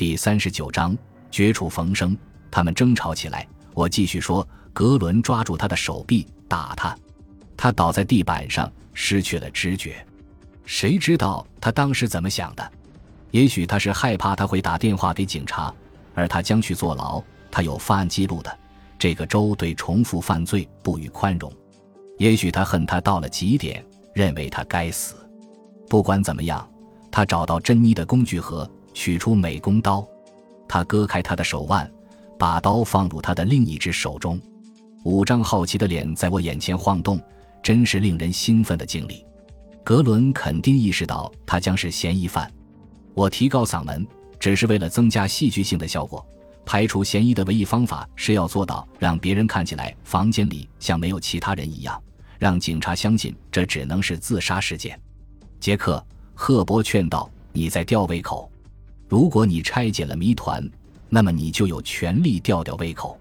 第三十九章绝处逢生。他们争吵起来。我继续说：“格伦抓住他的手臂，打他。他倒在地板上，失去了知觉。谁知道他当时怎么想的？也许他是害怕他会打电话给警察，而他将去坐牢。他有犯案记录的。这个州对重复犯罪不予宽容。也许他恨他到了极点，认为他该死。不管怎么样，他找到珍妮的工具盒，取出美工刀。他割开他的手腕。”把刀放入他的另一只手中，五张好奇的脸在我眼前晃动，真是令人兴奋的经历。格伦肯定意识到他将是嫌疑犯。我提高嗓门，只是为了增加戏剧性的效果。排除嫌疑的唯一方法是要做到让别人看起来房间里像没有其他人一样，让警察相信这只能是自杀事件。杰克·赫伯劝道：“你在吊胃口。如果你拆解了谜团。”那么你就有权利吊吊胃口。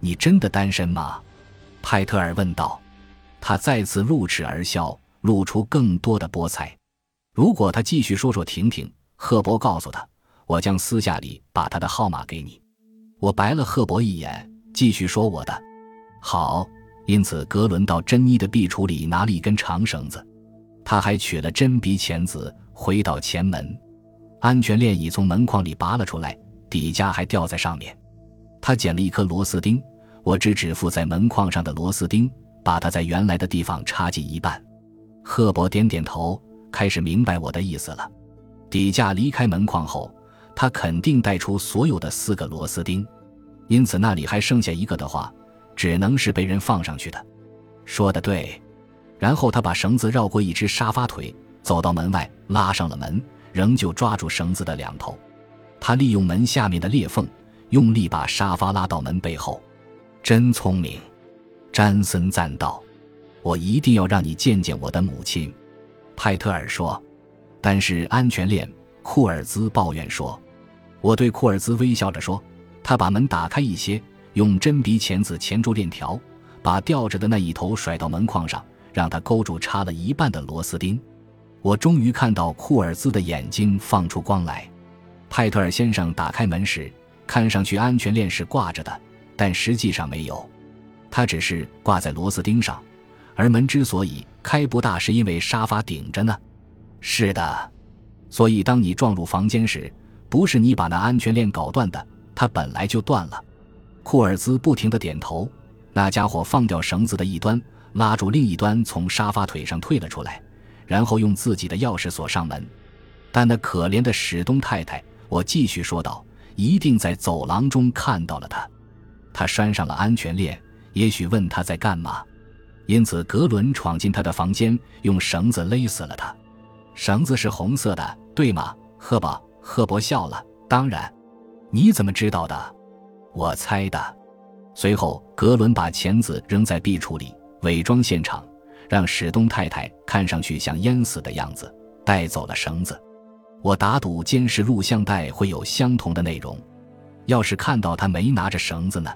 你真的单身吗？派特尔问道。他再次露齿而笑，露出更多的菠菜。如果他继续说说停停，赫伯告诉他，我将私下里把他的号码给你。我白了赫伯一眼，继续说我的。好。因此，格伦到珍妮的壁橱里拿了一根长绳子，他还取了针鼻钳子，回到前门，安全链已从门框里拔了出来。底架还吊在上面，他捡了一颗螺丝钉，我只指附在门框上的螺丝钉，把它在原来的地方插进一半。赫伯点点头，开始明白我的意思了。底架离开门框后，他肯定带出所有的四个螺丝钉，因此那里还剩下一个的话，只能是被人放上去的。说的对。然后他把绳子绕过一只沙发腿，走到门外，拉上了门，仍旧抓住绳子的两头。他利用门下面的裂缝，用力把沙发拉到门背后，真聪明，詹森赞道。我一定要让你见见我的母亲，派特尔说。但是安全链，库尔兹抱怨说。我对库尔兹微笑着说。他把门打开一些，用针鼻钳子钳住链条，把吊着的那一头甩到门框上，让他勾住插了一半的螺丝钉。我终于看到库尔兹的眼睛放出光来。派特尔先生打开门时，看上去安全链是挂着的，但实际上没有，它只是挂在螺丝钉上。而门之所以开不大，是因为沙发顶着呢。是的，所以当你撞入房间时，不是你把那安全链搞断的，它本来就断了。库尔兹不停地点头。那家伙放掉绳子的一端，拉住另一端，从沙发腿上退了出来，然后用自己的钥匙锁上门。但那可怜的史东太太。我继续说道：“一定在走廊中看到了他，他拴上了安全链，也许问他在干嘛。因此，格伦闯进他的房间，用绳子勒死了他。绳子是红色的，对吗？”赫伯赫伯笑了。“当然，你怎么知道的？”“我猜的。”随后，格伦把钳子扔在壁橱里，伪装现场，让史东太太看上去像淹死的样子，带走了绳子。我打赌监视录像带会有相同的内容。要是看到他没拿着绳子呢？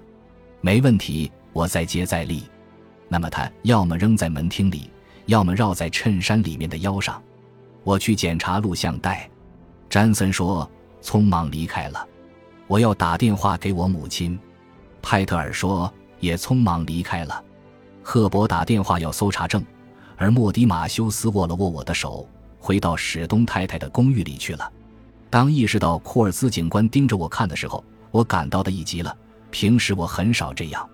没问题，我再接再厉。那么他要么扔在门厅里，要么绕在衬衫里面的腰上。我去检查录像带。詹森说：“匆忙离开了。”我要打电话给我母亲。派特尔说：“也匆忙离开了。”赫伯打电话要搜查证，而莫迪马修斯握了握我的手。回到史东太太的公寓里去了。当意识到库尔兹警官盯着我看的时候，我感到的一极了。平时我很少这样。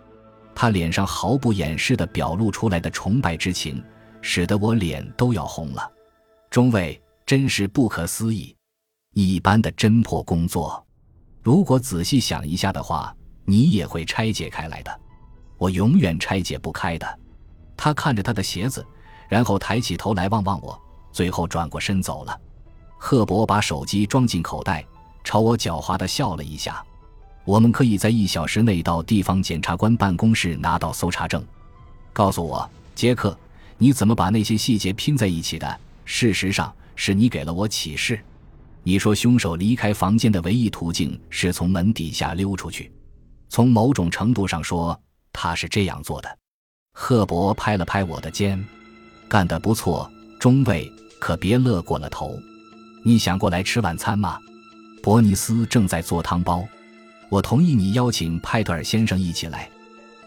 他脸上毫不掩饰地表露出来的崇拜之情，使得我脸都要红了。中尉真是不可思议，一般的侦破工作，如果仔细想一下的话，你也会拆解开来的。我永远拆解不开的。他看着他的鞋子，然后抬起头来望望我。最后转过身走了。赫伯把手机装进口袋，朝我狡猾地笑了一下。我们可以在一小时内到地方检察官办公室拿到搜查证。告诉我，杰克，你怎么把那些细节拼在一起的？事实上，是你给了我启示。你说凶手离开房间的唯一途径是从门底下溜出去。从某种程度上说，他是这样做的。赫伯拍了拍我的肩，干得不错，中尉。可别乐过了头，你想过来吃晚餐吗？伯尼斯正在做汤包。我同意你邀请派特尔先生一起来，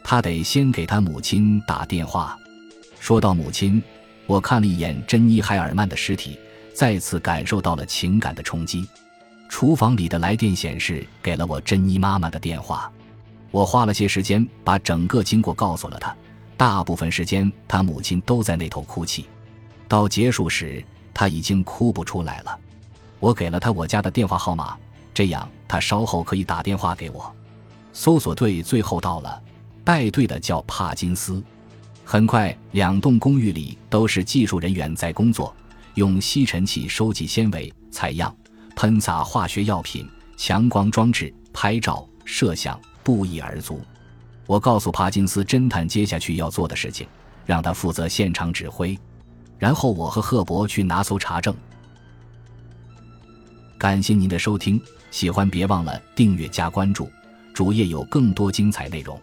他得先给他母亲打电话。说到母亲，我看了一眼珍妮·海尔曼的尸体，再次感受到了情感的冲击。厨房里的来电显示给了我珍妮妈妈的电话，我花了些时间把整个经过告诉了他。大部分时间，他母亲都在那头哭泣。到结束时，他已经哭不出来了。我给了他我家的电话号码，这样他稍后可以打电话给我。搜索队最后到了，带队的叫帕金斯。很快，两栋公寓里都是技术人员在工作，用吸尘器收集纤维、采样、喷洒化学药品、强光装置、拍照、摄像，不一而足。我告诉帕金斯侦探接下去要做的事情，让他负责现场指挥，然后我和赫伯去拿搜查证。感谢您的收听，喜欢别忘了订阅加关注，主页有更多精彩内容。